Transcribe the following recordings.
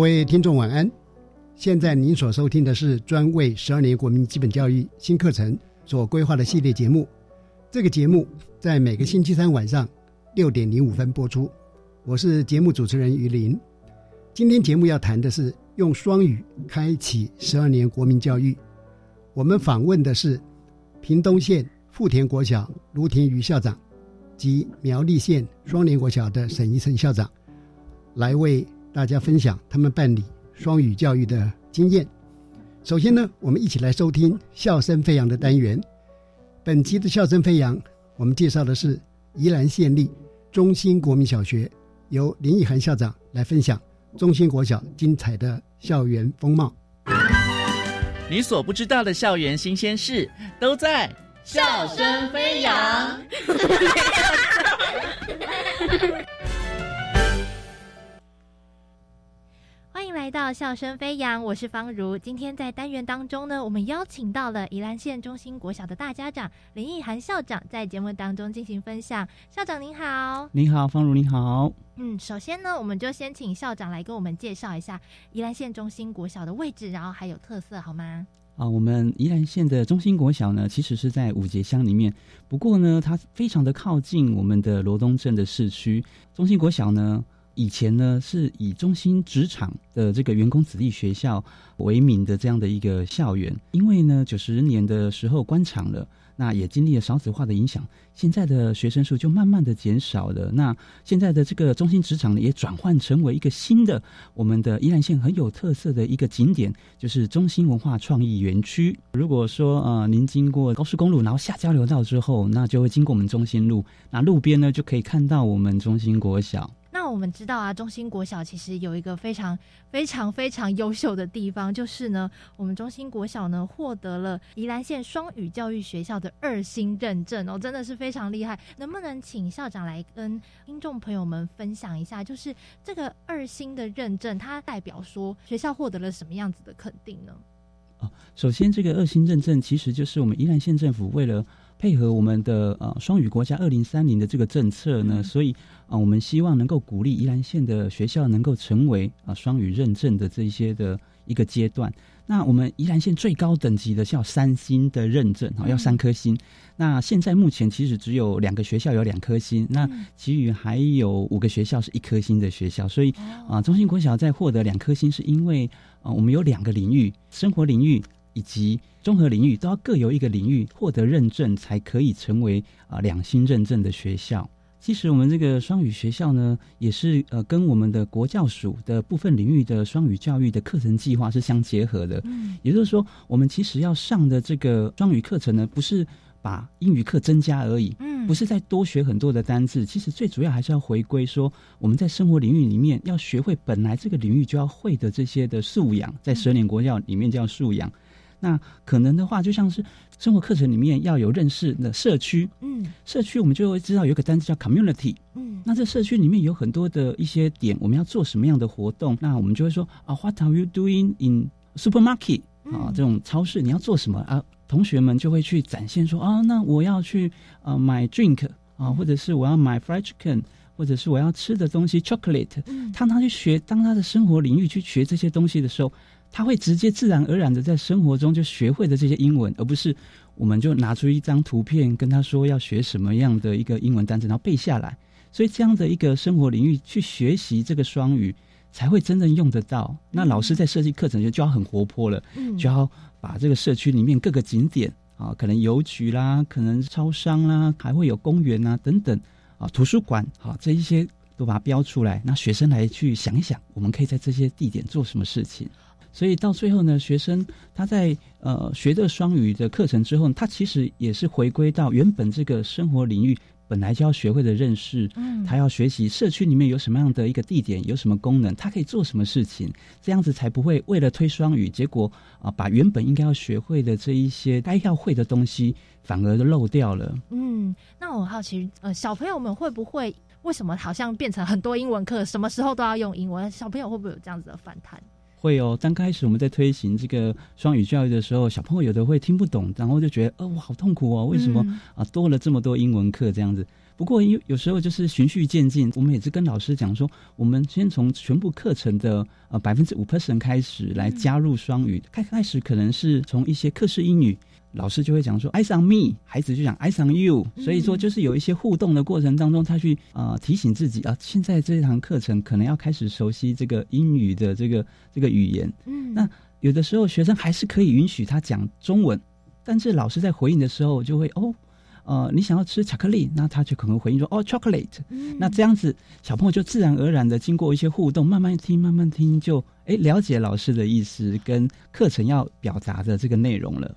各位听众晚安，现在您所收听的是专为十二年国民基本教育新课程所规划的系列节目。这个节目在每个星期三晚上六点零五分播出。我是节目主持人于林。今天节目要谈的是用双语开启十二年国民教育。我们访问的是屏东县富田国小卢廷瑜校长及苗栗县双连国小的沈怡成校长，来为。大家分享他们办理双语教育的经验。首先呢，我们一起来收听笑声飞扬的单元。本期的笑声飞扬，我们介绍的是宜兰县立中心国民小学，由林奕涵校长来分享中心国小精彩的校园风貌。你所不知道的校园新鲜事，都在笑声飞扬。迎来到笑声飞扬，我是方如。今天在单元当中呢，我们邀请到了宜兰县中心国小的大家长林奕涵校长，在节目当中进行分享。校长您好，您好，方如您好。嗯，首先呢，我们就先请校长来跟我们介绍一下宜兰县中心国小的位置，然后还有特色，好吗？啊，我们宜兰县的中心国小呢，其实是在五节乡里面，不过呢，它非常的靠近我们的罗东镇的市区。中心国小呢。以前呢，是以中心职场的这个员工子弟学校为名的这样的一个校园，因为呢，九十年的时候关厂了，那也经历了少子化的影响，现在的学生数就慢慢的减少了。那现在的这个中心职场呢，也转换成为一个新的我们的宜兰县很有特色的一个景点，就是中心文化创意园区。如果说呃，您经过高速公路，然后下交流道之后，那就会经过我们中心路，那路边呢就可以看到我们中心国小。那我们知道啊，中心国小其实有一个非常非常非常优秀的地方，就是呢，我们中心国小呢获得了宜兰县双语教育学校的二星认证哦，真的是非常厉害。能不能请校长来跟听众朋友们分享一下，就是这个二星的认证，它代表说学校获得了什么样子的肯定呢？啊，首先这个二星认证其实就是我们宜兰县政府为了。配合我们的呃双语国家二零三零的这个政策呢，所以啊，我们希望能够鼓励宜兰县的学校能够成为啊双语认证的这些的一个阶段。那我们宜兰县最高等级的叫三星的认证啊，要三颗星。那现在目前其实只有两个学校有两颗星，那其余还有五个学校是一颗星的学校。所以啊，中心国小在获得两颗星，是因为啊，我们有两个领域，生活领域。以及综合领域都要各有一个领域获得认证，才可以成为啊两星认证的学校。其实我们这个双语学校呢，也是呃跟我们的国教署的部分领域的双语教育的课程计划是相结合的。嗯，也就是说，我们其实要上的这个双语课程呢，不是把英语课增加而已，嗯，不是再多学很多的单字。其实最主要还是要回归说，我们在生活领域里面要学会本来这个领域就要会的这些的素养，在十年国教里面叫素养。那可能的话，就像是生活课程里面要有认识的社区，嗯，社区我们就会知道有个单词叫 community，嗯，那这社区里面有很多的一些点，我们要做什么样的活动？那我们就会说啊，What are you doing in supermarket？啊，这种超市你要做什么啊？同学们就会去展现说啊，那我要去呃买 drink 啊，或者是我要买 fried chicken。或者是我要吃的东西 chocolate，当他去学，当他的生活领域去学这些东西的时候，他会直接自然而然的在生活中就学会的这些英文，而不是我们就拿出一张图片跟他说要学什么样的一个英文单词，然后背下来。所以这样的一个生活领域去学习这个双语，才会真正用得到。那老师在设计课程就就要很活泼了，就要把这个社区里面各个景点啊，可能邮局啦，可能超商啦，还会有公园啊等等。啊，图书馆，啊，这一些都把它标出来，那学生来去想一想，我们可以在这些地点做什么事情。所以到最后呢，学生他在呃学的双语的课程之后，他其实也是回归到原本这个生活领域本来就要学会的认识。嗯，他要学习社区里面有什么样的一个地点，有什么功能，他可以做什么事情，这样子才不会为了推双语，结果啊把原本应该要学会的这一些该要会的东西。反而都漏掉了。嗯，那我好奇，呃，小朋友们会不会为什么好像变成很多英文课，什么时候都要用英文？小朋友会不会有这样子的反弹？会哦。刚开始我们在推行这个双语教育的时候，小朋友有的会听不懂，然后就觉得，哦，我好痛苦哦，为什么啊多了这么多英文课这样子？不过有有时候就是循序渐进，我们也是跟老师讲说，我们先从全部课程的呃百分之五 percent 开始来加入双语。开开始可能是从一些课室英语。老师就会讲说 "I on me"，孩子就讲 "I on you"，所以说就是有一些互动的过程当中，他去啊提醒自己啊，现在这堂课程可能要开始熟悉这个英语的这个这个语言。嗯，那有的时候学生还是可以允许他讲中文，但是老师在回应的时候就会哦，呃，你想要吃巧克力，那他就可能回应说哦，chocolate。那这样子小朋友就自然而然的经过一些互动，慢慢听，慢慢听，就哎了解老师的意思跟课程要表达的这个内容了。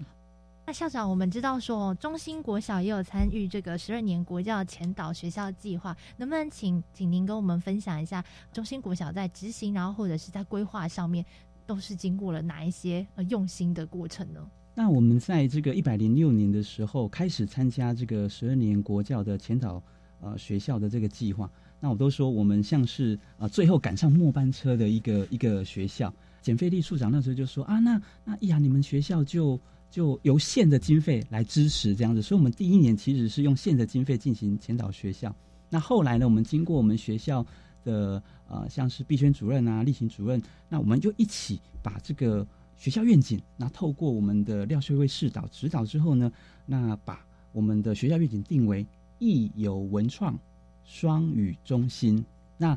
那校长，我们知道说中心国小也有参与这个十二年国教前导学校计划，能不能请请您跟我们分享一下中心国小在执行，然后或者是在规划上面，都是经过了哪一些呃用心的过程呢？那我们在这个一百零六年的时候开始参加这个十二年国教的前导呃学校的这个计划，那我都说我们像是啊最后赶上末班车的一个一个学校。简费利处长那时候就说啊，那那呀你们学校就。就由县的经费来支持这样子，所以我们第一年其实是用县的经费进行前导学校。那后来呢，我们经过我们学校的呃，像是毕轩主任啊、例行主任，那我们就一起把这个学校愿景，那透过我们的廖学位示导指导之后呢，那把我们的学校愿景定为艺有文创双语中心。那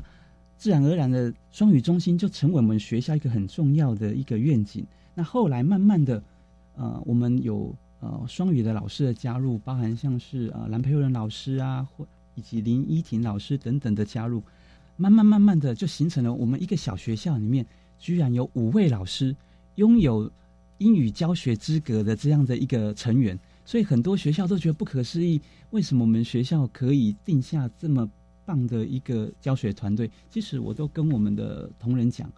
自然而然的双语中心就成为我们学校一个很重要的一个愿景。那后来慢慢的。呃，我们有呃双语的老师的加入，包含像是呃蓝培佑仁老师啊，或以及林依婷老师等等的加入，慢慢慢慢的就形成了我们一个小学校里面，居然有五位老师拥有英语教学资格的这样的一个成员，所以很多学校都觉得不可思议，为什么我们学校可以定下这么棒的一个教学团队？其实我都跟我们的同仁讲。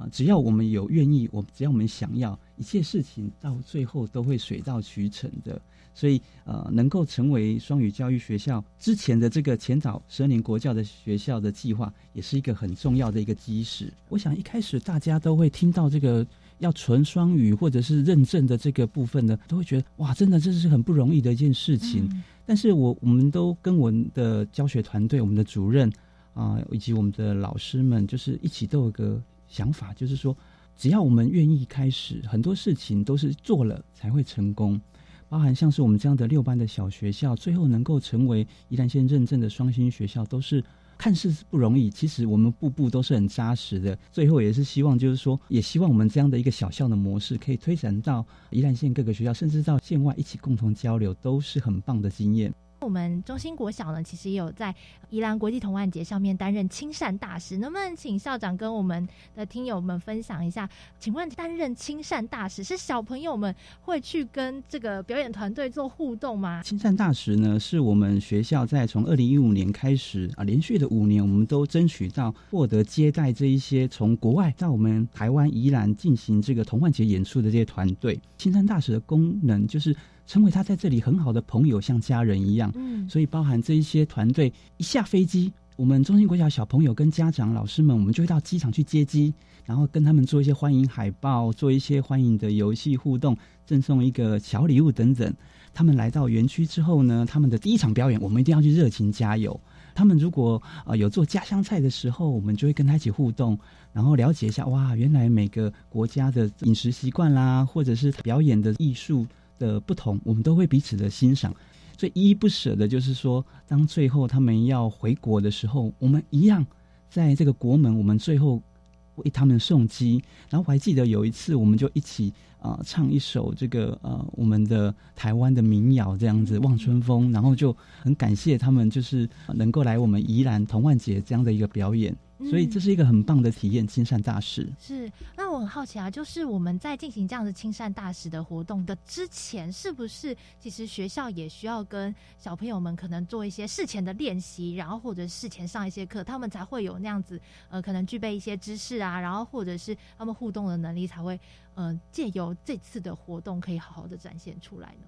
啊，只要我们有愿意，我只要我们想要，一切事情到最后都会水到渠成的。所以，呃，能够成为双语教育学校之前的这个前导十二年国教的学校的计划，也是一个很重要的一个基石。我想一开始大家都会听到这个要纯双语或者是认证的这个部分呢，都会觉得哇，真的这是很不容易的一件事情。但是我我们都跟我们的教学团队、我们的主任啊，以及我们的老师们，就是一起都有个。想法就是说，只要我们愿意开始，很多事情都是做了才会成功。包含像是我们这样的六班的小学校，最后能够成为宜兰县认证的双星学校，都是看似不容易。其实我们步步都是很扎实的。最后也是希望，就是说，也希望我们这样的一个小校的模式，可以推展到宜兰县各个学校，甚至到县外一起共同交流，都是很棒的经验。我们中心国小呢，其实也有在宜兰国际童玩节上面担任亲善大使。能不能请校长跟我们的听友们分享一下？请问担任亲善大使是小朋友们会去跟这个表演团队做互动吗？亲善大使呢，是我们学校在从二零一五年开始啊，连续的五年，我们都争取到获得接待这一些从国外到我们台湾宜兰进行这个童玩节演出的这些团队。亲善大使的功能就是。成为他在这里很好的朋友，像家人一样。嗯，所以包含这一些团队一下飞机，我们中心国小小朋友跟家长、老师们，我们就会到机场去接机，然后跟他们做一些欢迎海报，做一些欢迎的游戏互动，赠送一个小礼物等等。他们来到园区之后呢，他们的第一场表演，我们一定要去热情加油。他们如果啊有做家乡菜的时候，我们就会跟他一起互动，然后了解一下哇，原来每个国家的饮食习惯啦，或者是表演的艺术的不同，我们都会彼此的欣赏。最依依不舍的就是说，当最后他们要回国的时候，我们一样在这个国门，我们最后为他们送机。然后我还记得有一次，我们就一起啊唱一首这个呃我们的台湾的民谣，这样子《望春风》，然后就很感谢他们，就是能够来我们宜兰童万节这样的一个表演。所以这是一个很棒的体验，亲善大使。是，那我很好奇啊，就是我们在进行这样的亲善大使的活动的之前，是不是其实学校也需要跟小朋友们可能做一些事前的练习，然后或者事前上一些课，他们才会有那样子呃，可能具备一些知识啊，然后或者是他们互动的能力，才会呃借由这次的活动可以好好的展现出来呢？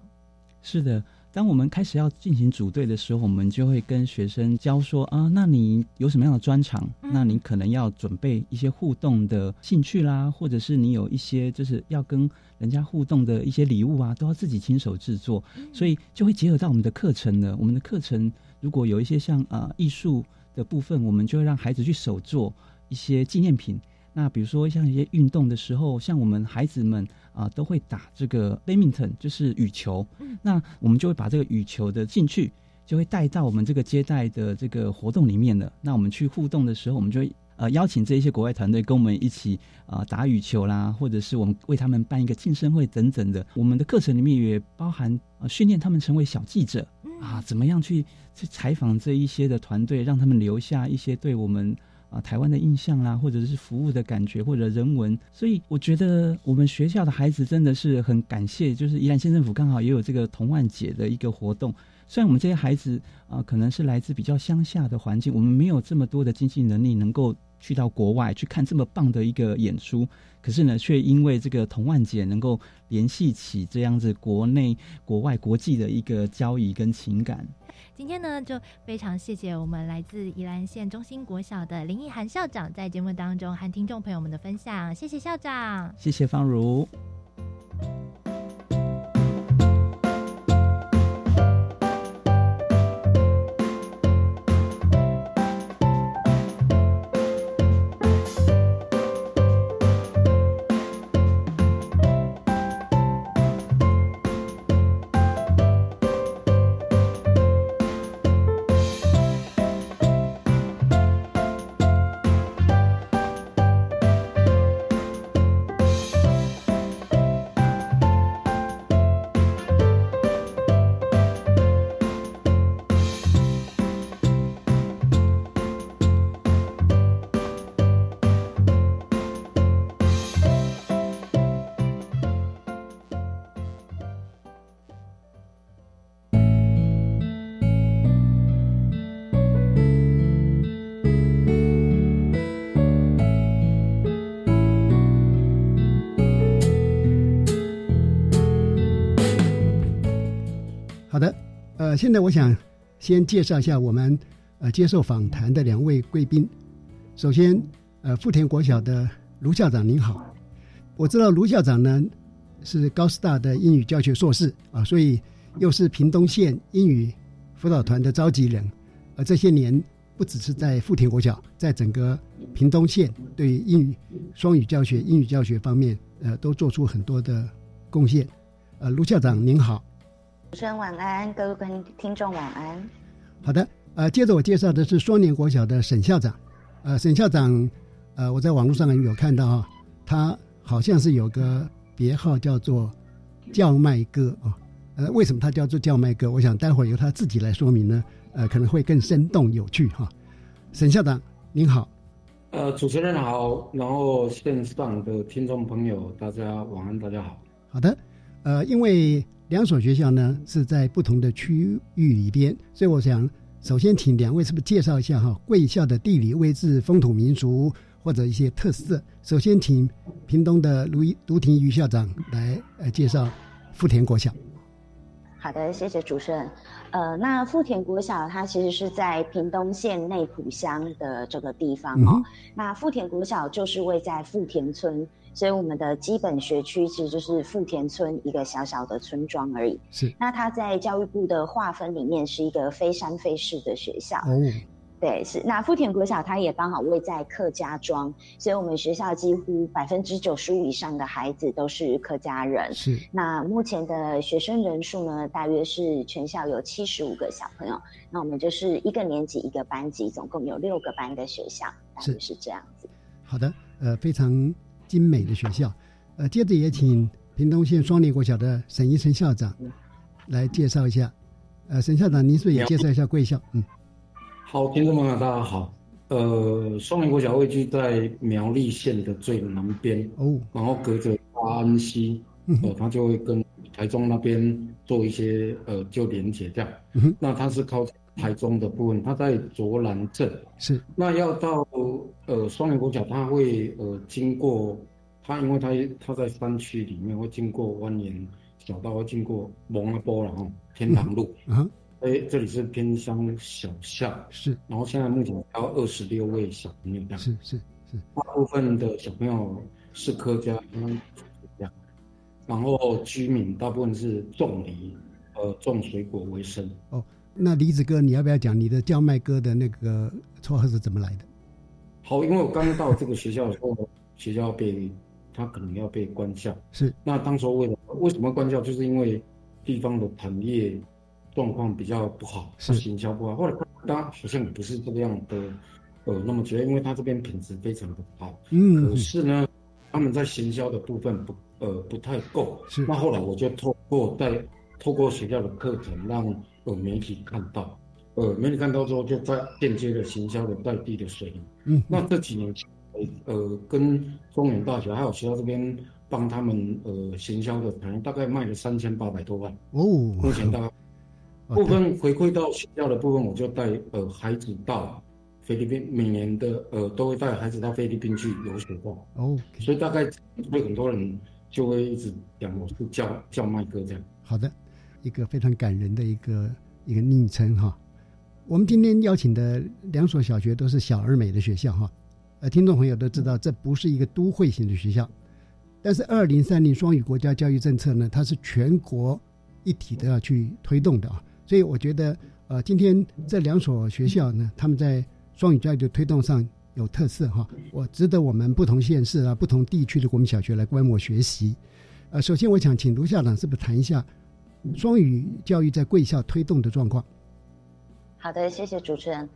是的。当我们开始要进行组队的时候，我们就会跟学生教说啊，那你有什么样的专长？那你可能要准备一些互动的兴趣啦，或者是你有一些就是要跟人家互动的一些礼物啊，都要自己亲手制作。所以就会结合到我们的课程呢。我们的课程如果有一些像啊艺术的部分，我们就会让孩子去手做一些纪念品。那比如说像一些运动的时候，像我们孩子们啊都会打这个 badminton，就是羽球。那我们就会把这个羽球的兴趣就会带到我们这个接待的这个活动里面了。那我们去互动的时候，我们就会呃邀请这一些国外团队跟我们一起啊打羽球啦，或者是我们为他们办一个庆生会等等的。我们的课程里面也包含呃训练他们成为小记者啊，怎么样去去采访这一些的团队，让他们留下一些对我们。啊，台湾的印象啦，或者是服务的感觉，或者人文，所以我觉得我们学校的孩子真的是很感谢，就是宜兰县政府刚好也有这个童万节的一个活动。虽然我们这些孩子啊，可能是来自比较乡下的环境，我们没有这么多的经济能力能够去到国外去看这么棒的一个演出，可是呢，却因为这个童万姐能够联系起这样子国内、国外、国际的一个交易跟情感。今天呢，就非常谢谢我们来自宜兰县中心国小的林奕涵校长在节目当中和听众朋友们的分享，谢谢校长，谢谢方如。现在我想先介绍一下我们呃接受访谈的两位贵宾。首先，呃，富田国小的卢校长您好，我知道卢校长呢是高师大的英语教学硕士啊，所以又是屏东县英语辅导团的召集人。而这些年不只是在富田国小，在整个屏东县对英语双语教学、英语教学方面，呃，都做出很多的贡献。呃，卢校长您好。主持人晚安，各位观听众晚安。好的，呃，接着我介绍的是双年国小的沈校长。呃，沈校长，呃，我在网络上有看到啊，他好像是有个别号叫做叫卖哥啊。呃，为什么他叫做叫卖哥？我想待会儿由他自己来说明呢。呃，可能会更生动有趣哈。沈校长您好。呃，主持人好，然后线上的听众朋友大家晚安，大家好。好的，呃，因为。两所学校呢是在不同的区域里边，所以我想首先请两位是不是介绍一下哈贵校的地理位置、风土民俗或者一些特色。首先请屏东的卢卢廷瑜校长来呃介绍富田国小。好的，谢谢主持人。呃，那富田国小它其实是在屏东县内埔乡的这个地方哦。那富田国小就是位在富田村。所以我们的基本学区其实就是富田村一个小小的村庄而已。是。那它在教育部的划分里面是一个非山非市的学校。哦。对，是那富田国小，它也刚好位在客家庄，所以我们学校几乎百分之九十五以上的孩子都是客家人。是，那目前的学生人数呢，大约是全校有七十五个小朋友。那我们就是一个年级一个班级，总共有六个班的学校，大约是这样子。好的，呃，非常精美的学校。呃，接着也请屏东县双连国小的沈一成校长来介绍一下。呃，沈校长，您是不是也介绍一下贵校？嗯。好，听众朋友，大家好。呃，双林国小位居在苗栗县的最南边哦，然后隔着大安溪，呃，它就会跟台中那边做一些呃就连接这样。那它是靠台中的部分，它在卓兰镇。是。那要到呃双连国桥，它会呃经过它，因为它它在山区里面，会经过蜿蜒小道，会经过蒙阿波然后天堂路。嗯。哎，这里是偏乡小巷，是。然后现在目前有二十六位小朋友，这样是是是。大部分的小朋友是客家，这样。然后居民大部分是种梨，呃，种水果为生。哦，那梨子哥，你要不要讲你的叫卖哥的那个绰号是怎么来的？好，因为我刚到这个学校的时候，学校被他可能要被关校，是。那当时为了为什么关校，就是因为地方的产业。状况比较不好，是行销不好。后来当好像也不是这个样的，呃，那么觉得因为他这边品质非常的好，嗯，可是呢，他们在行销的部分不，呃，不太够。是。那后来我就透过在透过学校的课程，让呃媒体看到，呃，媒体看到之后，就在间接的行销的在地的水平。嗯。那这几年，呃，跟中原大学还有学校这边帮他们呃行销的，可能大概卖了三千八百多万。哦。目前大概。部分回馈到学校的部分，我就带呃孩子到菲律宾，每年的呃都会带孩子到菲律宾去游学过。哦，所以大概会很多人就会一直讲我是叫叫麦哥这样。好的，一个非常感人的一个一个昵称哈。我们今天邀请的两所小学都是小而美的学校哈。呃，听众朋友都知道，这不是一个都会型的学校，但是二零三零双语国家教育政策呢，它是全国一体的要去推动的啊。所以我觉得，呃，今天这两所学校呢，他们在双语教育的推动上有特色哈，我值得我们不同县市啊、不同地区的国民小学来观摩学习。呃，首先我想请卢校长是不是谈一下双语教育在贵校推动的状况？好的，谢谢主持人。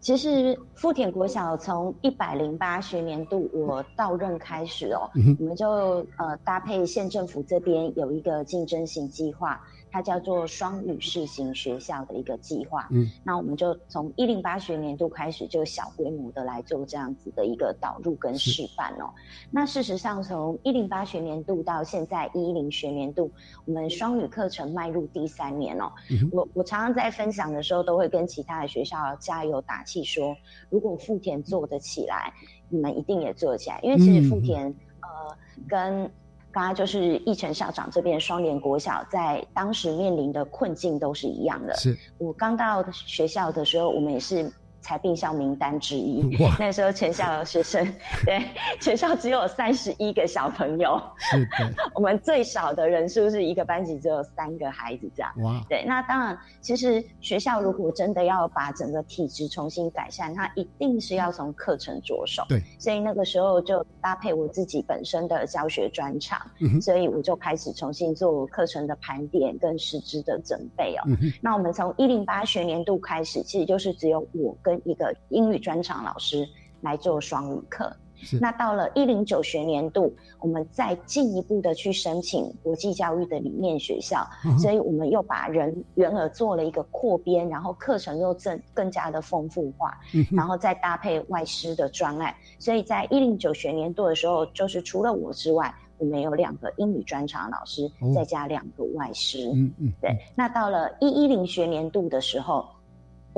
其实富田国小从一百零八学年度我到任开始哦，我们就呃搭配县政府这边有一个竞争型计划。它叫做双语试行学校的一个计划，嗯，那我们就从一零八学年度开始就小规模的来做这样子的一个导入跟示范哦。那事实上，从一零八学年度到现在一零学年度，我们双语课程迈入第三年哦。我我常常在分享的时候，都会跟其他的学校加油打气，说如果富田做得起来，你们一定也做得起来，因为其实富田呃跟。刚刚就是义成校长这边双联国小在当时面临的困境都是一样的。是我刚到学校的时候，我们也是。才并校名单之一。那时候全校的学生，对，全校只有三十一个小朋友。是的。我们最少的人数是一个班级只有三个孩子这样。哇。对，那当然，其实学校如果真的要把整个体质重新改善，它一定是要从课程着手。对。所以那个时候就搭配我自己本身的教学专长，所以我就开始重新做课程的盘点跟师资的准备哦。那我们从一零八学年度开始，其实就是只有我跟一个英语专场老师来做双语课，那到了一零九学年度，我们再进一步的去申请国际教育的理念学校，所以我们又把人员额做了一个扩编，然后课程又更更加的丰富化，然后再搭配外师的专案，所以在一零九学年度的时候，就是除了我之外，我们有两个英语专场老师，再加两个外师，嗯嗯，对。那到了一一零学年度的时候。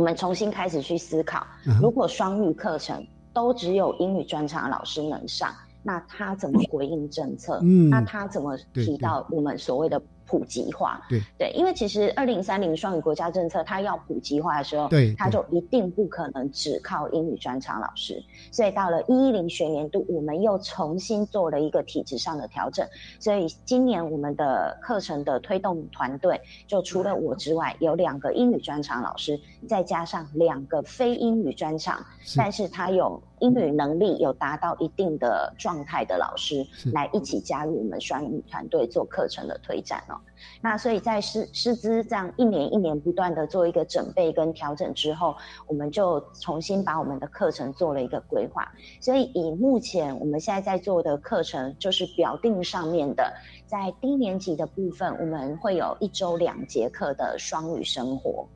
我们重新开始去思考，如果双语课程都只有英语专场老师能上，那他怎么回应政策？嗯，那他怎么提到我们所谓的普及化。对对，因为其实二零三零双语国家政策它要普及化的时候，对，它就一定不可能只靠英语专长老师。所以到了一一零学年度，我们又重新做了一个体制上的调整。所以今年我们的课程的推动团队，就除了我之外，有两个英语专长老师，再加上两个非英语专长，但是他有。英语能力有达到一定的状态的老师，来一起加入我们双语团队做课程的推展哦。那所以在师师资这样一年一年不断的做一个准备跟调整之后，我们就重新把我们的课程做了一个规划。所以以目前我们现在在做的课程，就是表定上面的，在低年级的部分，我们会有一周两节课的双语生活。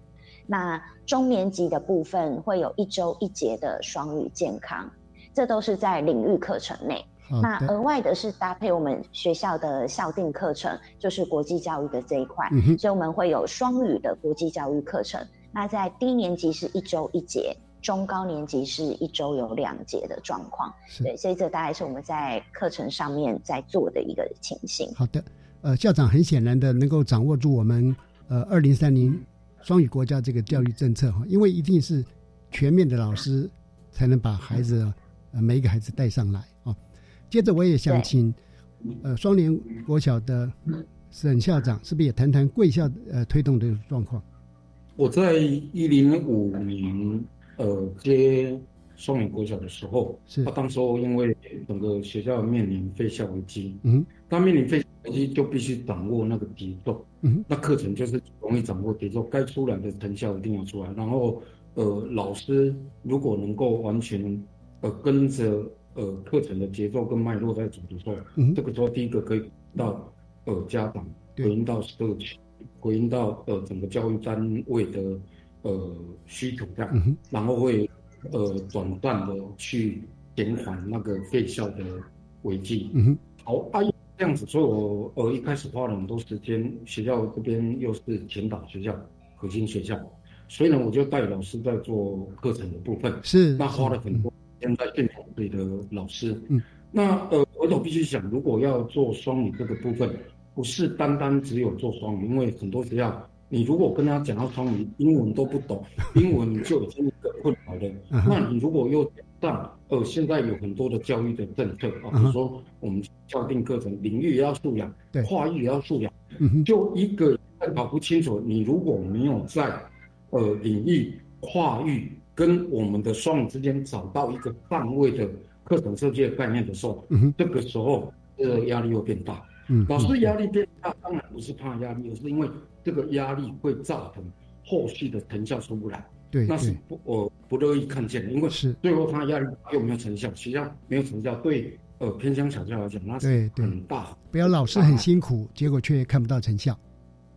那中年级的部分会有一周一节的双语健康，这都是在领域课程内。那额外的是搭配我们学校的校定课程，就是国际教育的这一块，所以我们会有双语的国际教育课程。那在低年级是一周一节，中高年级是一周有两节的状况。对，所以这大概是我们在课程上面在做的一个情形。好的，呃，校长很显然的能够掌握住我们呃二零三零。双语国家这个教育政策哈，因为一定是全面的老师才能把孩子呃每一个孩子带上来啊。接着我也想请呃双联国小的沈校长，是不是也谈谈贵校呃推动的状况？我在一零五年呃接双联国小的时候，是他当时候因为整个学校面临废校危机，嗯，他面临废。就必须掌握那个节奏，嗯，那课程就是容易掌握节奏，该出来的成效一定要出来。然后，呃，老师如果能够完全，呃，跟着呃课程的节奏跟脉络在走的时候，嗯，这个时候第一个可以到呃家长，回应到社区，回应到呃整个教育单位的呃需求这样，然后会呃短暂的去减缓那个废校的危机。嗯，好，阿姨。这样子，所以我呃一开始花了很多时间，学校这边又是前导学校、核心学校，所以呢，我就带老师在做课程的部分，是那花了很多时间在训练自己的老师。嗯，那呃，我都必须想，如果要做双语这个部分，不是单单只有做双语，因为很多学校，你如果跟他讲到双语，英文都不懂，英文就已经一个困扰了。那你如果又上呃，现在有很多的教育的政策啊，比如说我们校定课程，领域也要素养，对，跨域也要素养，嗯就一个搞不清楚，你如果没有在呃领域跨域跟我们的双语之间找到一个范围的课程设计的概念的时候，嗯这个时候呃压力又变大。嗯，老师压力变大，当然不是怕压力，而是因为这个压力会造成后续的成效出不来。对，那是不我不乐意看见的，因为是最后他压力又没有成效，实际上没有成效，对呃偏乡小教来讲，那是很大。不要老是很辛苦，结果却看不到成效。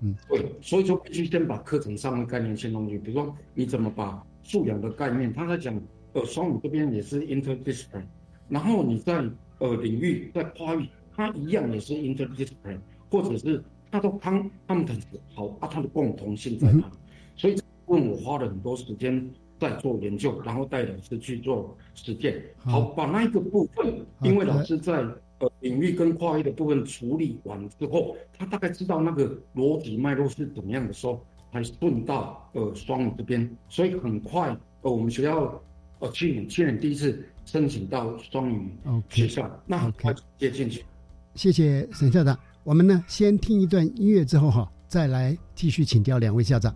嗯，对，所以说必须先把课程上的概念先弄进去，比如说你怎么把素养的概念，他在讲呃双语这边也是 interdiscipline，然后你在呃领域在跨域，它一样也是 interdiscipline，或者是他都他他们的好啊，它的共同性在哪？问我花了很多时间在做研究，然后带老师去做实践。好，把那一个部分，因为老师在呃领域跟跨域的部分处理完之后，他大概知道那个逻辑脉络是怎么样的时候，才顺到呃双语这边。所以很快，呃我们学校呃去年去年第一次申请到双语学校，那很快接进去。谢谢沈校长。我们呢先听一段音乐之后哈，再来继续请教两位校长。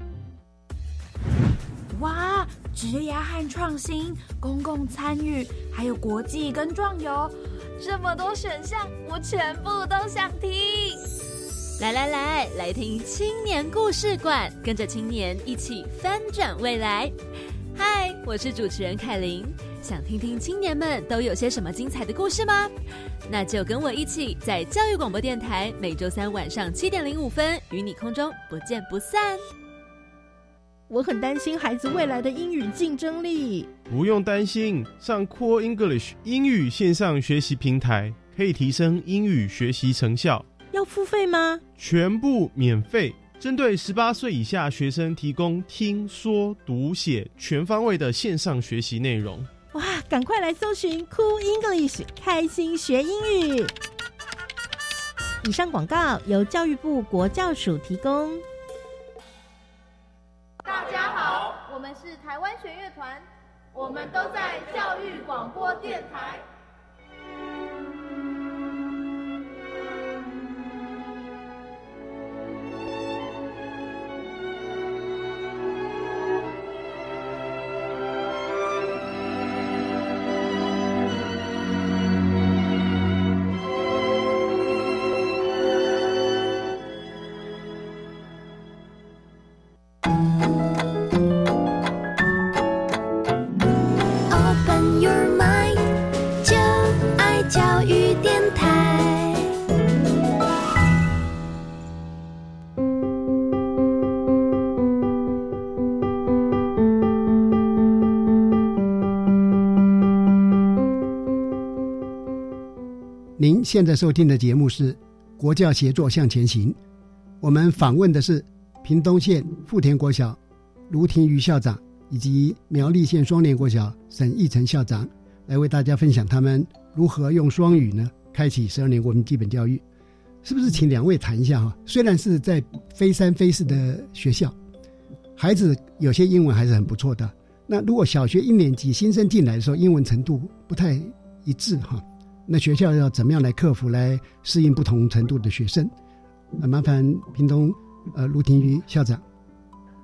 哇，职涯和创新、公共参与，还有国际跟壮游，这么多选项，我全部都想听。来来来，来听青年故事馆，跟着青年一起翻转未来。嗨，我是主持人凯琳，想听听青年们都有些什么精彩的故事吗？那就跟我一起在教育广播电台，每周三晚上七点零五分，与你空中不见不散。我很担心孩子未来的英语竞争力。不用担心，上 Cool English 英语线上学习平台可以提升英语学习成效。要付费吗？全部免费，针对十八岁以下学生提供听说读写全方位的线上学习内容。哇，赶快来搜寻 Cool English，开心学英语。以上广告由教育部国教署提供。台湾弦乐团，我们都在教育广播电台。现在收听的节目是《国教协作向前行》，我们访问的是屏东县富田国小卢廷瑜校长以及苗栗县双连国小沈义成校长，来为大家分享他们如何用双语呢开启十二年国民基本教育。是不是请两位谈一下哈？虽然是在非三非四的学校，孩子有些英文还是很不错的。那如果小学一年级新生进来的时候，英文程度不太一致哈？那学校要怎么样来克服、来适应不同程度的学生？那麻烦屏东呃卢廷瑜校长。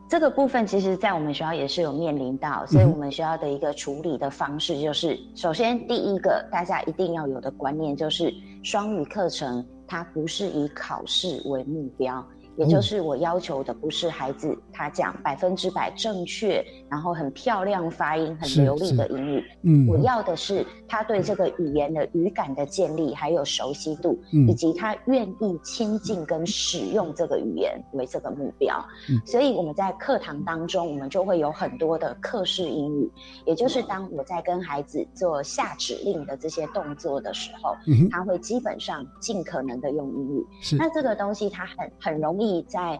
这个部分其实，在我们学校也是有面临到，所以我们学校的一个处理的方式就是，首先第一个大家一定要有的观念就是双语课程。它不是以考试为目标。也就是我要求的，不是孩子他讲百分之百正确，然后很漂亮发音、很流利的英语。嗯，我要的是他对这个语言的语感的建立，还有熟悉度，以及他愿意亲近跟使用这个语言为这个目标。嗯，所以我们在课堂当中，我们就会有很多的课式英语，也就是当我在跟孩子做下指令的这些动作的时候，他会基本上尽可能的用英语。是，那这个东西他很很容易。在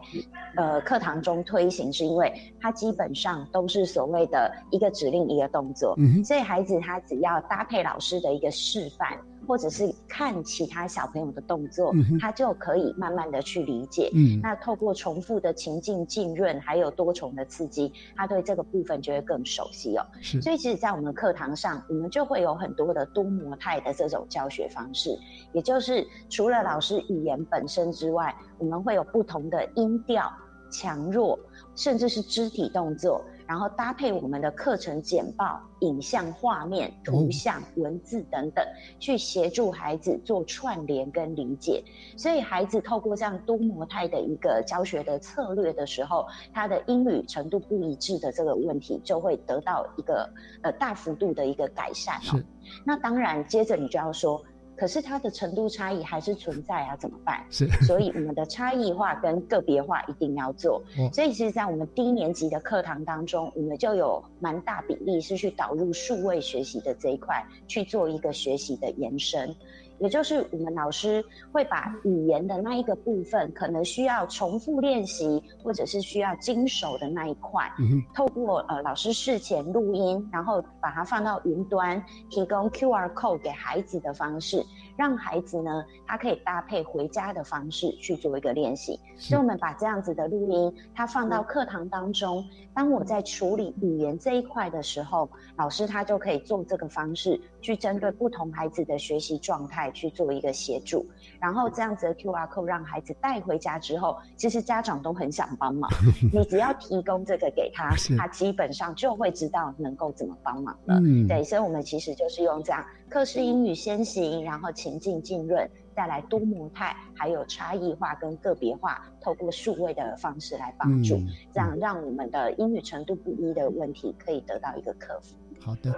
呃课堂中推行，是因为它基本上都是所谓的一个指令一个动作，所以孩子他只要搭配老师的一个示范，或者是看其他小朋友的动作，他就可以慢慢的去理解。嗯那透过重复的情境浸润，还有多重的刺激，他对这个部分就会更熟悉哦。所以其实，在我们课堂上，我们就会有很多的多模态的这种教学方式，也就是除了老师语言本身之外。我们会有不同的音调、强弱，甚至是肢体动作，然后搭配我们的课程简报、影像、画面、图像、文字等等，去协助孩子做串联跟理解。所以，孩子透过这样多模态的一个教学的策略的时候，他的英语程度不一致的这个问题就会得到一个呃大幅度的一个改善哦。那当然，接着你就要说。可是它的程度差异还是存在啊，怎么办？是，所以我们的差异化跟个别化一定要做。所以其实，在我们低年级的课堂当中，我们就有蛮大比例是去导入数位学习的这一块去做一个学习的延伸。也就是我们老师会把语言的那一个部分，可能需要重复练习，或者是需要精熟的那一块，透过呃老师事前录音，然后把它放到云端，提供 QR code 给孩子的方式，让孩子呢，他可以搭配回家的方式去做一个练习。所以我们把这样子的录音，他放到课堂当中，当我在处理语言这一块的时候，老师他就可以做这个方式，去针对不同孩子的学习状态去做一个协助。然后这样子的 QR code 让孩子带回家之后，其实家长都很想帮忙，你只要提供这个给他，他基本上就会知道能够怎么帮忙了。嗯对，所以我们其实就是用这样课室英语先行，然后情境浸润，再来多模态，还有差异化跟个别化，透过数位的方式来帮助，嗯这样让我们的英语程度不一的问题可以得到一个克服。好的，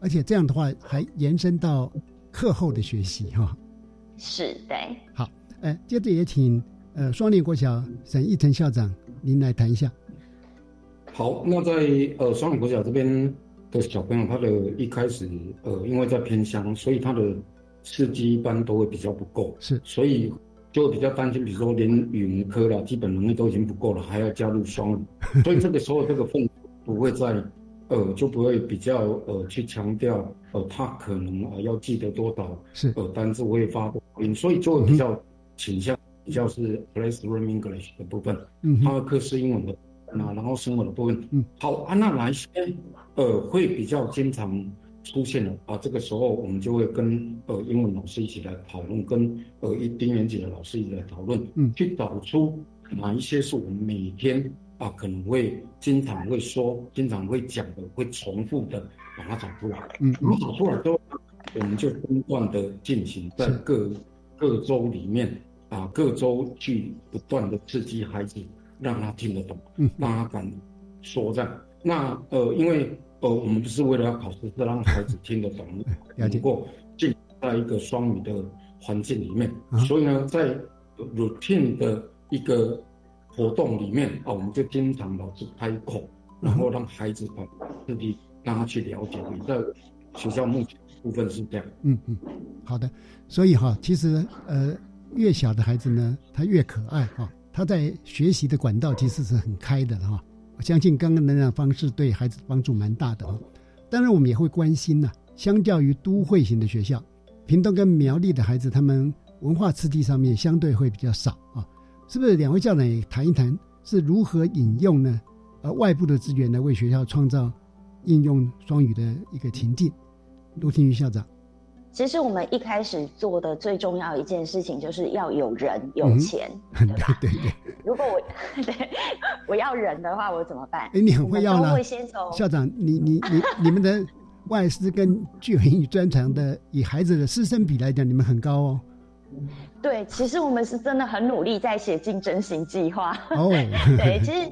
而且这样的话还延伸到课后的学习哈。是，对。好，呃，接着也请呃双林国小沈义成校长您来谈一下。好，那在呃双语国小这边的小朋友，他的一开始呃，因为在偏乡，所以他的刺激一般都会比较不够，是，所以就比较担心，比如说连语文科了，基本能力都已经不够了，还要加入双语，所以这个时候这个分不会在呃就不会比较呃去强调呃他可能呃要记得多少是。呃单字会发音，所以就会比较倾向比较是 classroom English 的部分，嗯哼他的课是英文的。那然后生活的部分，嗯，好啊，那哪一些呃会比较经常出现的啊？这个时候我们就会跟呃英文老师一起来讨论，跟呃一低年级的老师一起来讨论，嗯，去找出哪一些是我们每天啊可能会经常会说、经常会讲的、会重复的，把它找出来。嗯，如果找出来之后，我们就分段的进行，在各各州里面啊，各州去不断的刺激孩子。让他听得懂，嗯，让他敢说这样。那呃，因为呃，我们不是为了要考试，是让孩子听得懂，能够进在一个双语的环境里面。啊所以呢，在 routine 的一个活动里面啊，我们就经常老师开口，然后让孩子把自己让他去了解。你在学校目前部分是这样。嗯嗯，好的。所以哈，其实呃，越小的孩子呢，他越可爱哈。他在学习的管道其实是很开的哈，我相信刚刚的那样方式对孩子帮助蛮大的哈。当然，我们也会关心呢、相较于都会型的学校，屏东跟苗栗的孩子，他们文化刺激上面相对会比较少啊。是不是两位校长也谈一谈是如何引用呢？呃，外部的资源来为学校创造应用双语的一个情境？陆听瑜校长。其实我们一开始做的最重要一件事情，就是要有人有钱，嗯、对吧？对对。如果我 对我要人的话，我怎么办？哎，你很会要啦。会先从校长，你你你 你们的外师跟具有英语专长的，以孩子的师生比来讲，你们很高哦。对，其实我们是真的很努力在写竞争型计划。哦，对，其实。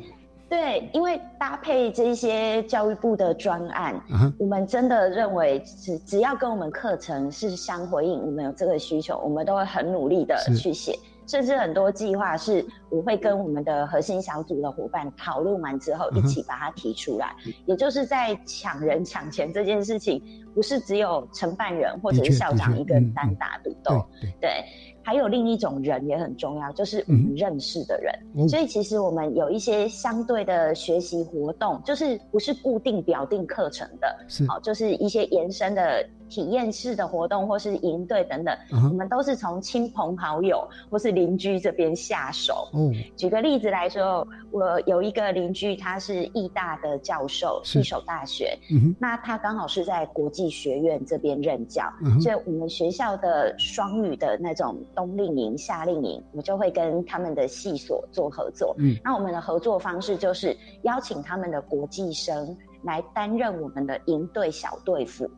对，因为搭配这些教育部的专案，啊、我们真的认为只只要跟我们课程是相回应，我们有这个需求，我们都会很努力的去写。甚至很多计划是我会跟我们的核心小组的伙伴讨论完之后，一起把它提出来。嗯、也就是在抢人抢钱这件事情，不是只有承办人或者是校长一个人单打独斗，嗯、对。还有另一种人也很重要，就是我们认识的人。嗯、所以其实我们有一些相对的学习活动，就是不是固定表定课程的，是好、哦，就是一些延伸的体验式的活动，或是营队等等。嗯、我们都是从亲朋好友或是邻居这边下手。嗯，举个例子来说，我有一个邻居，他是艺大的教授，一手大学。嗯、那他刚好是在国际学院这边任教，嗯、所以我们学校的双语的那种。冬令营、夏令营，我就会跟他们的系所做合作。嗯，那我们的合作方式就是邀请他们的国际生来担任我们的营队小队辅，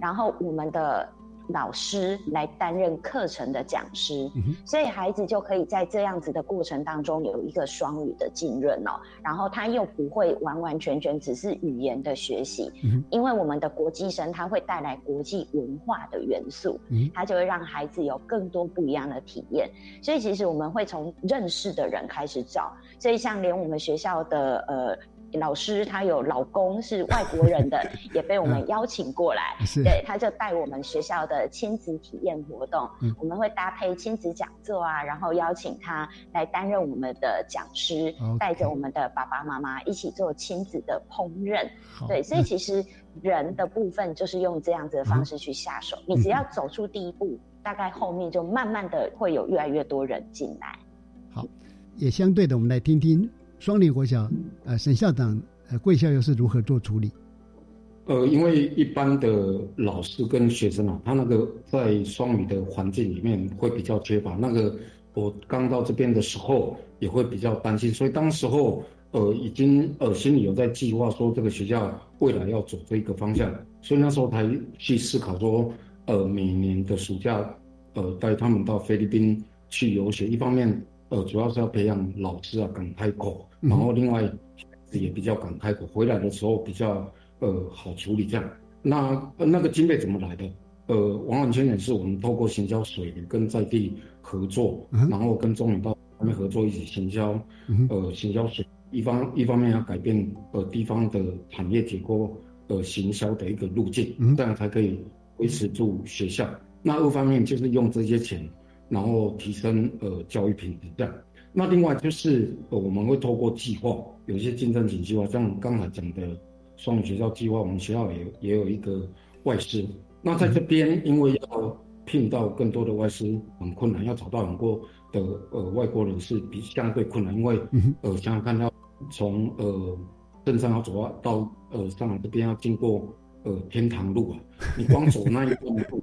然后我们的老师来担任课程的讲师，嗯、所以孩子就可以在这样子的过程当中有一个双语的浸润哦，然后他又不会完完全全只是语言的学习，嗯、因为我们的国际生他会带来国际文化的元素，嗯、他就会让孩子有更多不一样的体验。所以其实我们会从认识的人开始找，所以像连我们学校的呃。老师他有老公是外国人的，也被我们邀请过来。对，他就带我们学校的亲子体验活动，我们会搭配亲子讲座啊，然后邀请他来担任我们的讲师，带着我们的爸爸妈妈一起做亲子的烹饪。对，所以其实人的部分就是用这样子的方式去下手，你只要走出第一步，大概后面就慢慢的会有越来越多人进来。好，也相对的，我们来听听。双联国小，呃，沈校长，呃，贵校又是如何做处理？呃，因为一般的老师跟学生啊，他那个在双语的环境里面会比较缺乏。那个我刚到这边的时候也会比较担心，所以当时候呃已经呃心里有在计划说这个学校未来要走这一个方向，所以那时候才去思考说，呃，每年的暑假呃带他们到菲律宾去游学，一方面。呃，主要是要培养老师啊敢开口，然后另外也比较敢开口，回来的时候比较呃好处理这样。那那个经费怎么来的？呃，完完全全是我们透过行销水跟在地合作，然后跟中远报他们合作一起行销，呃，行销水一方一方面要改变呃地方的产业结构，呃，行销的一个路径，这样才可以维持住学校。那二方面就是用这些钱。然后提升呃教育品质这样，那另外就是呃我们会透过计划，有一些竞争型计划，像刚才讲的双语学校计划，我们学校也也有一个外师。那在这边，因为要聘到更多的外师很困难，要找到很多的呃外国人是比相对困难，因为呃想想看，要从呃镇上要走到到呃上海这边要经过呃天堂路啊，你光走那一段路。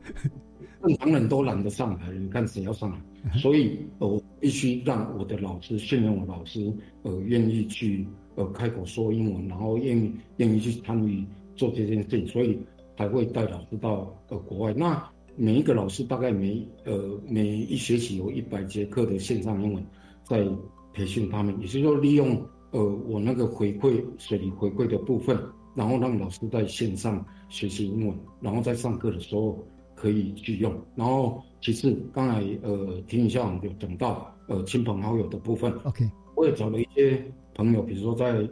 正常人都懒得上来，你看谁要上来？所以，我必须让我的老师训练我老师，呃，愿意去呃开口说英文，然后愿意愿意去参与做这件事情，所以才会带老师到呃国外。那每一个老师大概每呃每一学期有一百节课的线上英文，在培训他们，也就是说利用呃我那个回馈水里回馈的部分，然后让老师在线上学习英文，然后在上课的时候。可以去用，然后其次刚才呃，听一下我们有讲到呃亲朋好友的部分，OK，我也找了一些朋友，比如说在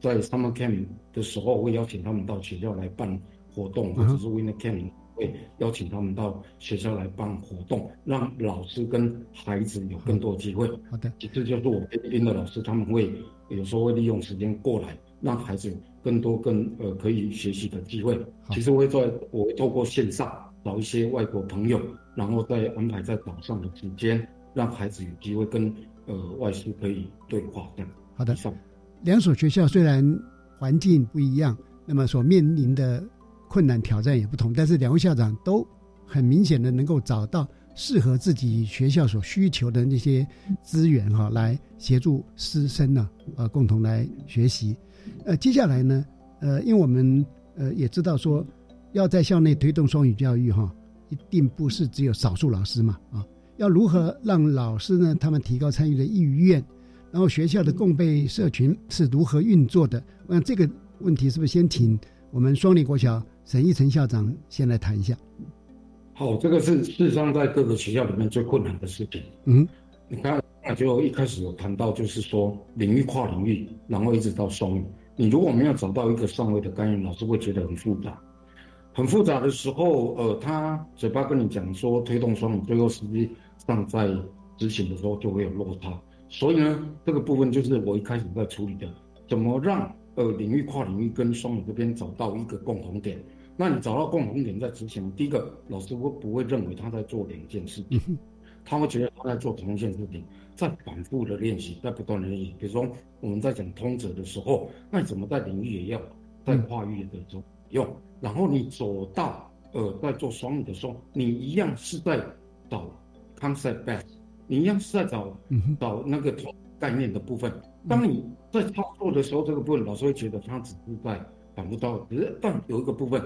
在 Summer Camp 的时候，会邀请他们到学校来办活动，或者是 Winter Camp 会邀请他们到学校来办活动，让老师跟孩子有更多机会。好的，其次就是我这边的老师，他们会有时候会利用时间过来，让孩子更多更呃可以学习的机会。其实我会在我会透过线上。找一些外国朋友，然后再安排在岛上的时间，让孩子有机会跟呃外师可以对话。这样好的。两所学校虽然环境不一样，那么所面临的困难挑战也不同，但是两位校长都很明显的能够找到适合自己学校所需求的那些资源哈，来协助师生呢呃共同来学习。呃，接下来呢呃，因为我们呃也知道说。要在校内推动双语教育，哈，一定不是只有少数老师嘛，啊，要如何让老师呢？他们提高参与的意愿，然后学校的共备社群是如何运作的？那这个问题是不是先请我们双林国小沈义成校长先来谈一下？好，这个是事实上在各个学校里面最困难的事情。嗯，你看，那就一开始有谈到，就是说领域跨领域，然后一直到双语，你如果没有找到一个上位的概念，老师会觉得很复杂。很复杂的时候，呃，他嘴巴跟你讲说推动双语，最后实际上在执行的时候就会有落差。所以呢，这个部分就是我一开始在处理的，怎么让呃领域跨领域跟双语这边找到一个共同点。那你找到共同点在执行，第一个老师会不会认为他在做两件事情？他会觉得他在做同一件事情，在反复的练习，在不断的练习。比如说我们在讲通则的时候，那你怎么在领域也要在跨域的时候用？然后你走到呃，在做双语的时候，你一样是在找 concept base，你一样是在找找那个概念的部分。当你在操作的时候，这个部分老师会觉得他只是在反复到，只是但有一个部分，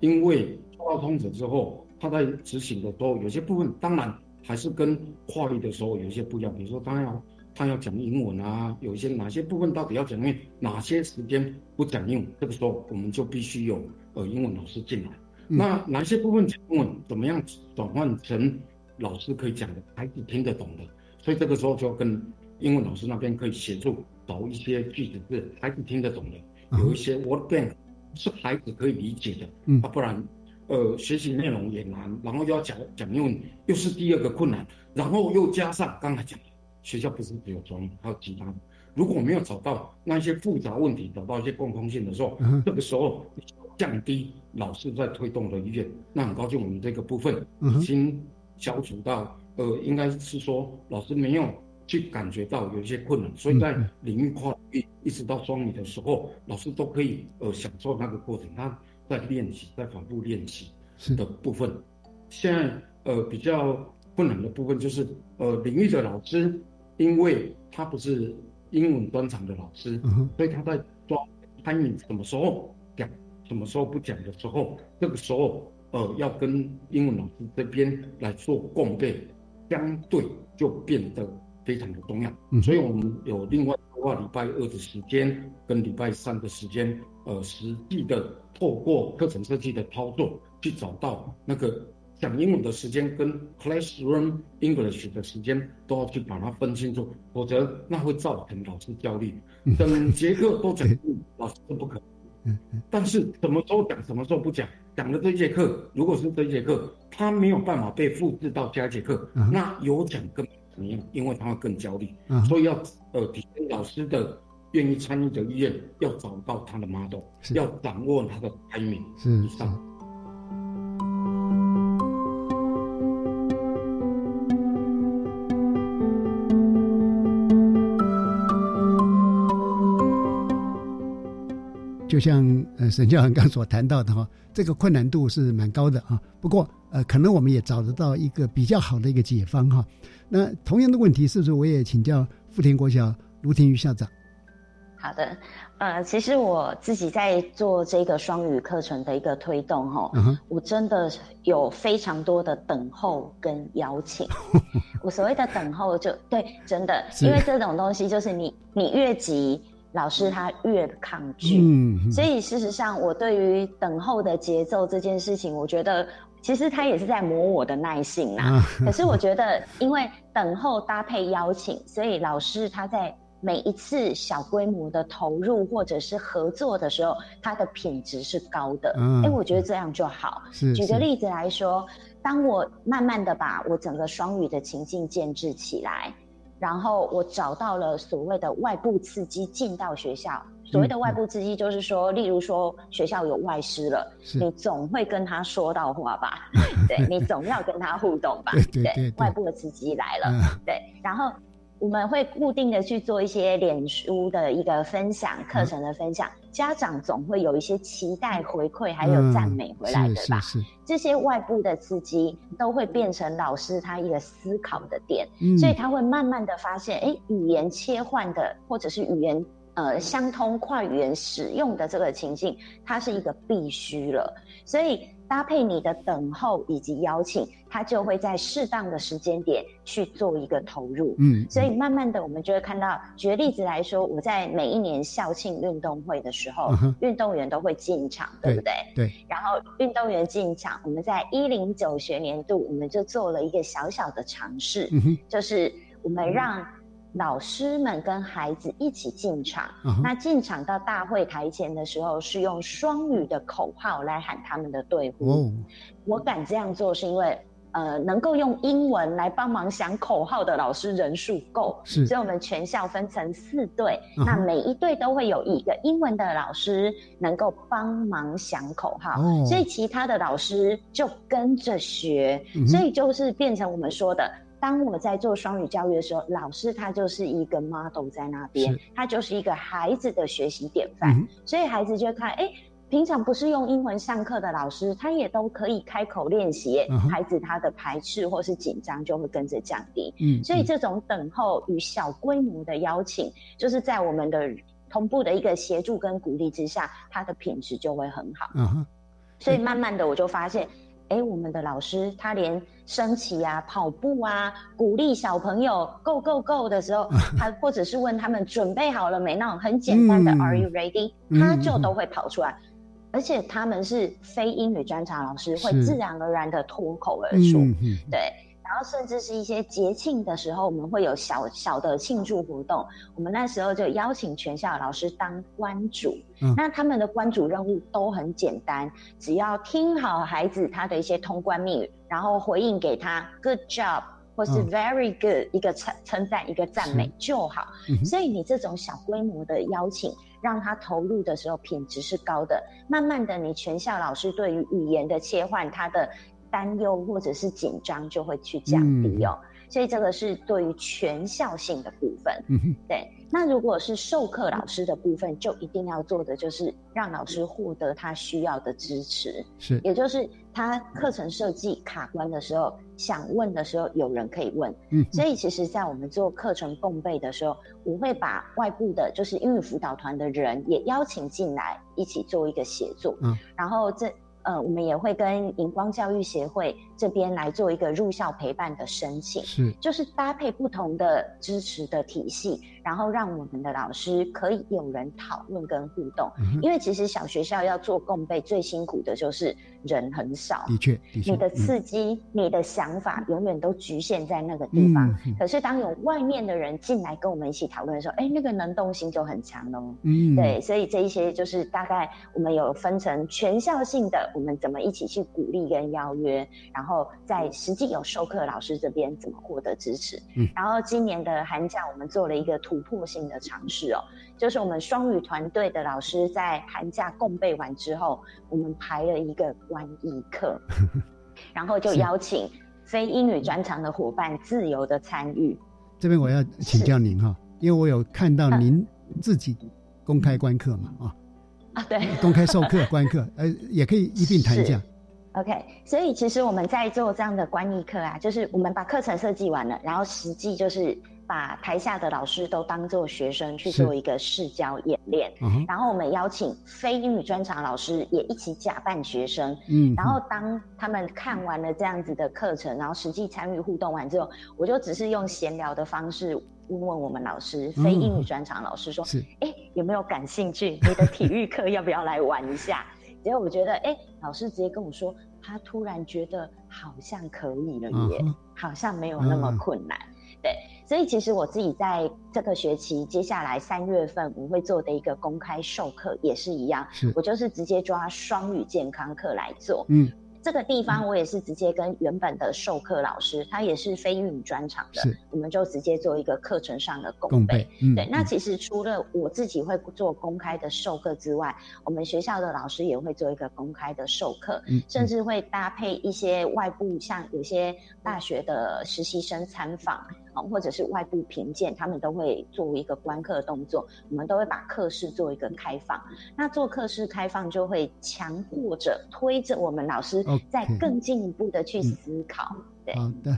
因为做到通者之后，他在执行的时候，有些部分当然还是跟跨域的时候有一些不一样。比如说，他要他要讲英文啊，有一些哪些部分到底要讲英文，哪些时间不讲英文，这个时候我们就必须有。呃，英文老师进来，那哪些部分讲英文怎么样转换成老师可以讲的，孩子听得懂的？所以这个时候就跟英文老师那边可以协助，找一些句子是孩子听得懂的，有一些 word bank 是孩子可以理解的，嗯啊，不然呃学习内容也难，然后又要讲讲英文又是第二个困难，然后又加上刚才讲的，学校不是只有双语，还有其他的。如果我没有找到那一些复杂问题，找到一些共通性的时候，嗯这个时候降低老师在推动的意愿。那很高兴我们这个部分已经消除到，呃，应该是说老师没有去感觉到有一些困难，所以在嗯领域跨域一直到双语的时候，老师都可以呃享受那个过程，他在练习，在反复练习的部分。现在呃比较困难的部分就是呃领域的老师，因为他不是英文专场的老师，嗯所以他在抓 timing 什么时候讲，什么时候不讲的时候，这个时候呃要跟英文老师这边来做共备，相对就变得非常的重要。嗯所以我们有另外规划礼拜二的时间跟礼拜三的时间，呃，实际的透过课程设计的操作，去找到那个讲英文的时间跟 classroom English 的时间都要去把它分清楚，否则那会造成老师焦虑。整节课都讲英语，老师都不可能。但是什么时候讲，什么时候不讲，讲的这一节课，如果是这一节课，他没有办法被复制到下一节课，嗯那有讲更怎么样？因为他会更焦虑，嗯所以要呃提升老师的愿意参与的意愿，要找到他的 model，要掌握他的 timing。是以上。就像呃沈教授刚所谈到的哈，这个困难度是蛮高的啊。不过呃，可能我们也找得到一个比较好的一个解方哈。那同样的问题，是不是我也请教富田国小卢廷瑜校长？好的，呃，其实我自己在做这个双语课程的一个推动哈，嗯我真的有非常多的等候跟邀请。我所谓的等候就对，真的，因为这种东西就是你你越急，老师他越抗拒。嗯所以事实上，我对于等候的节奏这件事情，我觉得其实他也是在磨我的耐性呐。啊可是我觉得，因为等候搭配邀请，所以老师他在每一次小规模的投入或者是合作的时候，它的品质是高的。哎、嗯我觉得这样就好。举个例子来说，当我慢慢的把我整个双语的情境建制起来，然后我找到了所谓的外部刺激进到学校。所谓的外部刺激就是说，例如说学校有外师了，你总会跟他说到话吧？对你总要跟他互动吧？对对对对外部的刺激来了，嗯对，然后我们会固定的去做一些脸书的一个分享、课程的分享，家长总会有一些期待回馈，还有赞美回来，嗯对吧？是是。是这些外部的刺激都会变成老师他一个思考的点，嗯。所以他会慢慢的发现，哎，语言切换的或者是语言呃相通跨语言使用的这个情境，它是一个必须了，所以搭配你的等候以及邀请，他就会在适当的时间点去做一个投入。嗯所以慢慢的，我们就会看到，举个例子来说，我在每一年校庆运动会的时候嗯，运动员都会进场，对不对？对，然后运动员进场，我们在一零九学年度，我们就做了一个小小的尝试，嗯就是我们让老师们跟孩子一起进场。那进场到大会台前的时候，是用双语的口号来喊他们的队呼。哦，我敢这样做，是因为。呃，能够用英文来帮忙想口号的老师人数够，是所以我们全校分成四队，那每一队都会有一个英文的老师能够帮忙想口号，哦所以其他的老师就跟着学，所以就是变成我们说的。当我在做双语教育的时候，老师他就是一个 model 在那边，他就是一个孩子的学习典范，嗯所以孩子就看，哎，平常不是用英文上课的老师，他也都可以开口练习，嗯孩子他的排斥或是紧张就会跟着降低。嗯所以这种等候与小规模的邀请，就是在我们的同步的一个协助跟鼓励之下，它的品质就会很好。嗯哼，所以慢慢的我就发现，哎，我们的老师他连升旗啊、跑步啊、鼓励小朋友 “go go go” 的时候，他或者是问他们准备好了没？那种很简单的嗯。“Are you ready”，、嗯他就都会跑出来。而且他们是非英语专长老师，会自然而然的脱口而出。对，然后甚至是一些节庆的时候，我们会有小小的庆祝活动。我们那时候就邀请全校老师当关主，那他们的关主任务都很简单，只要听好孩子他的一些通关密语，然后回应给他 “good job” 或是 “very good” 一个称称赞一个赞美就好。所以你这种小规模的邀请，让他投入的时候品质是高的。慢慢的，你全校老师对于语言的切换，他的。担忧或者是紧张就会去降低哦，所以这个是对于全校性的部分。嗯对。那如果是授课老师的部分，就一定要做的就是让老师获得他需要的支持，是，也就是他课程设计卡关的时候，想问的时候有人可以问。嗯。所以其实，在我们做课程共备的时候，我会把外部的，就是英语辅导团的人也邀请进来，一起做一个协作。嗯。然后这。呃，我们也会跟荧光教育协会这边来做一个入校陪伴的申请，是，就是搭配不同的支持的体系，然后让我们的老师可以有人讨论跟互动。因为其实小学校要做共备，最辛苦的就是人很少，的确，你的刺激、你的想法永远都局限在那个地方。可是当有外面的人进来跟我们一起讨论的时候，哎，那个能动性就很强喽。嗯，对，所以这一些就是大概我们有分成全校性的。我们怎么一起去鼓励跟邀约，然后在实际有授课老师这边怎么获得支持？嗯，然后今年的寒假我们做了一个突破性的尝试哦，就是我们双语团队的老师在寒假共备完之后，我们排了一个关译课，然后就邀请非英语专长的伙伴自由的参与。这边我要请教您哈，因为我有看到您自己公开观课嘛啊。啊，对，公开授课、观课，呃，也可以一并谈价。OK，所以其实我们在做这样的观译课啊，就是我们把课程设计完了，然后实际就是把台下的老师都当做学生去做一个试教演练，然后我们邀请非英语专场老师也一起假扮学生，嗯，然后当他们看完了这样子的课程，然后实际参与互动完之后，我就只是用闲聊的方式。问问我们老师，非英语专场老师说：“是，哎，有没有感兴趣？你的体育课要不要来玩一下？”结果我觉得，哎，老师直接跟我说，他突然觉得好像可以了耶，好像没有那么困难。对，所以其实我自己在这个学期接下来三月份我会做的一个公开授课也是一样，我就是直接抓双语健康课来做。嗯。这个地方我也是直接跟原本的授课老师，他也是非英语专场的，我们就直接做一个课程上的共备。对，那其实除了我自己会做公开的授课之外，我们学校的老师也会做一个公开的授课，甚至会搭配一些外部，像有些大学的实习生参访啊，或者是外部评鉴，他们都会做一个观课动作，我们都会把课室做一个开放。那做课室开放就会强迫着推着我们老师。再更进一步的去思考，对，好的，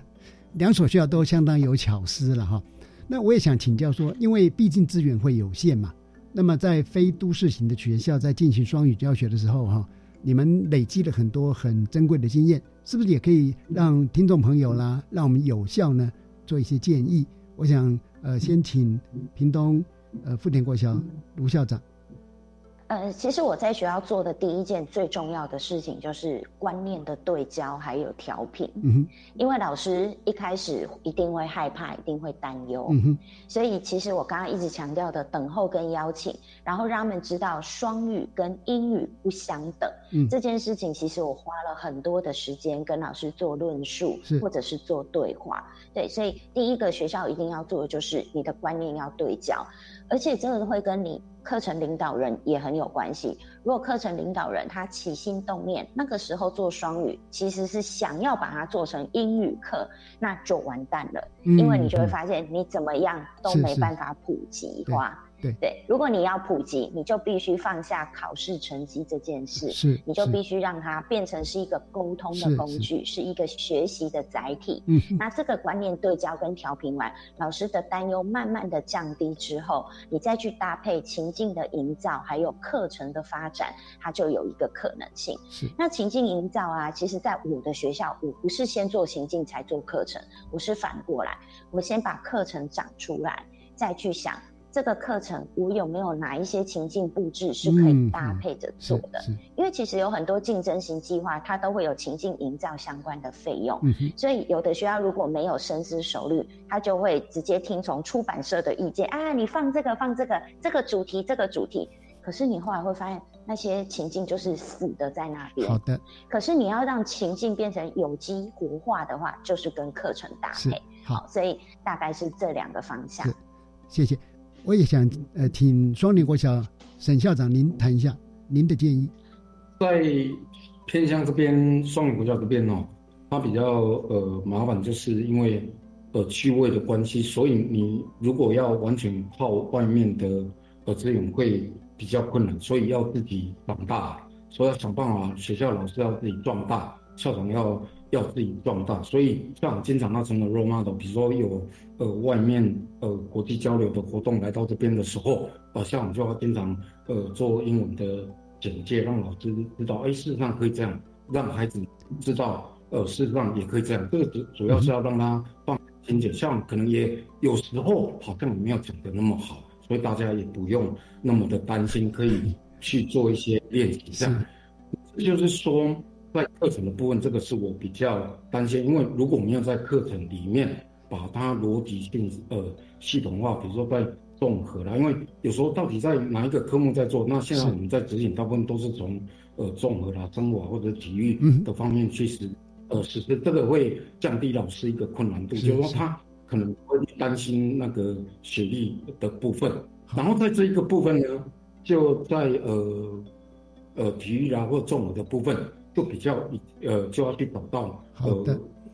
两所学校都相当有巧思了哈。那我也想请教说，因为毕竟资源会有限嘛，那么在非都市型的学校在进行双语教学的时候哈，你们累积了很多很珍贵的经验，是不是也可以让听众朋友啦，让我们有效呢做一些建议？我想呃，先请屏东呃富田国小卢校长。呃，其实我在学校做的第一件最重要的事情就是观念的对焦，还有调频。嗯哼，因为老师一开始一定会害怕，一定会担忧。嗯哼，所以其实我刚刚一直强调的等候跟邀请，然后让他们知道双语跟英语不相等。嗯，这件事情其实我花了很多的时间跟老师做论述，或者是做对话。对，所以第一个学校一定要做的就是你的观念要对焦，而且这个会跟你。课程领导人也很有关系。如果课程领导人他起心动念，那个时候做双语，其实是想要把它做成英语课，那就完蛋了。因为你就会发现，你怎么样都没办法普及化。对对，如果你要普及，你就必须放下考试成绩这件事，是，你就必须让它变成是一个沟通的工具，是一个学习的载体。嗯，那这个观念对焦跟调频完，老师的担忧慢慢的降低之后，你再去搭配情境的营造，还有课程的发展，它就有一个可能性。是，那情境营造啊，其实在我的学校，我不是先做情境才做课程，我是反过来，我先把课程长出来，再去想。这个课程我有没有哪一些情境布置是可以搭配着做的？因为其实有很多竞争型计划，它都会有情境营造相关的费用，所以有的学校如果没有深思熟虑，他就会直接听从出版社的意见啊，你放这个放这个这个主题这个主题，可是你后来会发现。那些情境就是死的在那边。好的。可是你要让情境变成有机活化的话，就是跟课程搭配。好，所以大概是这两个方向。谢谢。我也想呃，请双林国小沈校长您谈一下您的建议。在偏乡这边，双林国小这边哦，它比较呃麻烦，就是因为呃区位的关系，所以你如果要完全靠外面的呃资源会。比较困难，所以要自己长大，所以要想办法。学校老师要自己壮大，校长要要自己壮大。所以校长经常那成为 role model，比如说有呃外面呃国际交流的活动来到这边的时候，啊校长就要经常呃做英文的简介，让老师知道，哎，事实上可以这样，让孩子知道，呃，事实上也可以这样。这个主主要是要让他放心解，像可能也有时候好像没有讲的那么好。所以大家也不用那么的担心，可以去做一些练习。这样，就是说，在课程的部分，这个是我比较担心，因为如果我们要在课程里面把它逻辑性呃系统化，比如说在综合啦，因为有时候到底在哪一个科目在做，那现在我们在指引大部分都是从呃综合啦、生活或者体育的方面去实呃实施，这个会降低老师一个困难度，就是说他。可能会担心那个学历的部分，然后在这一个部分呢，就在呃呃体育啊或综合的部分，就比较呃就要去找到呃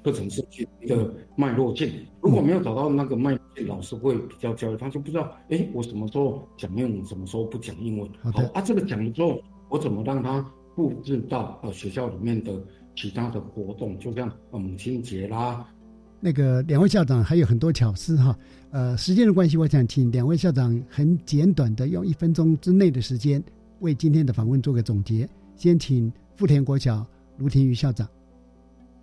课程设计的脉络性。如果没有找到那个脉络性，老师会比较焦虑，他就不知道，哎，我什么时候讲英文，什么时候不讲英文。好啊，这个讲了之后，我怎么让他布置到呃学校里面的其他的活动，就像母亲节啦。那个两位校长还有很多巧思哈，呃，时间的关系，我想请两位校长很简短的用一分钟之内的时间，为今天的访问做个总结。先请富田国小卢廷瑜校长。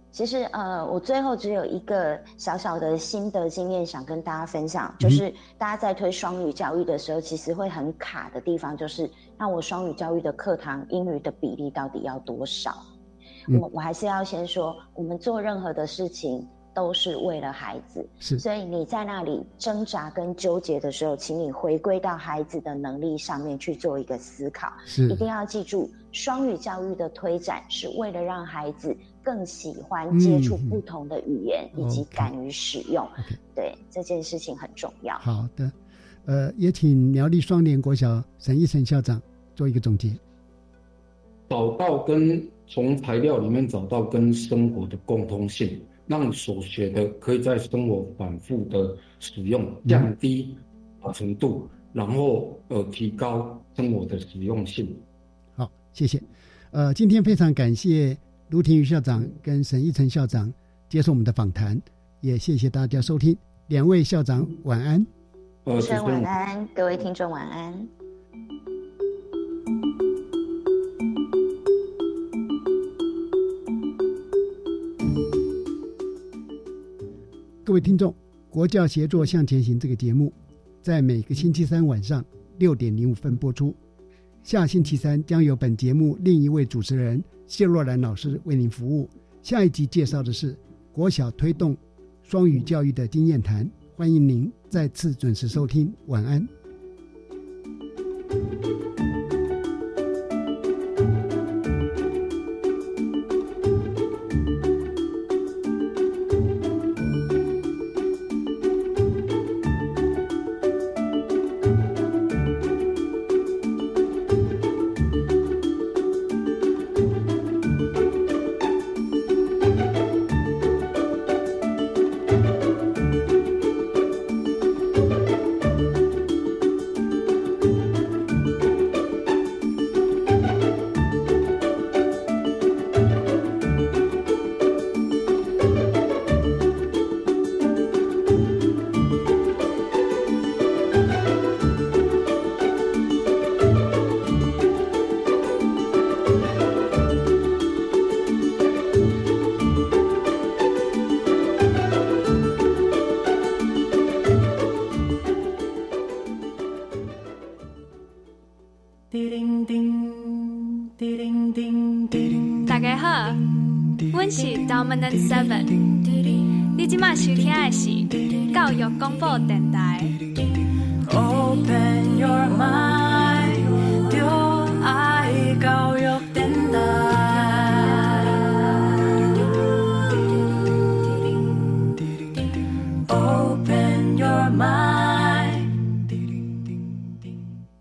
其实呃，我最后只有一个小小的心得经验想跟大家分享，就是大家在推双语教育的时候，其实会很卡的地方，就是那我双语教育的课堂英语的比例到底要多少？我我还是要先说，我们做任何的事情。都是为了孩子，是，所以你在那里挣扎跟纠结的时候，请你回归到孩子的能力上面去做一个思考。是，一定要记住，双语教育的推展是为了让孩子更喜欢接触不同的语言，以及敢于使用。对，这件事情很重要。好的，呃，也请苗栗双联国小沈一成校长做一个总结。找到跟从材料里面找到跟生活的共通性。让所学的可以在生活反复的使用，降低程度，然后呃提高生活的实用性。好，谢谢。呃，今天非常感谢卢廷宇校长跟沈一成校长接受我们的访谈，也谢谢大家收听。两位校长晚安。主持人晚安，各位听众晚安。各位听众，《国教协作向前行》这个节目，在每个星期三晚上六点零五分播出。下星期三将由本节目另一位主持人谢若兰老师为您服务。下一集介绍的是国小推动双语教育的经验谈，欢迎您再次准时收听。晚安。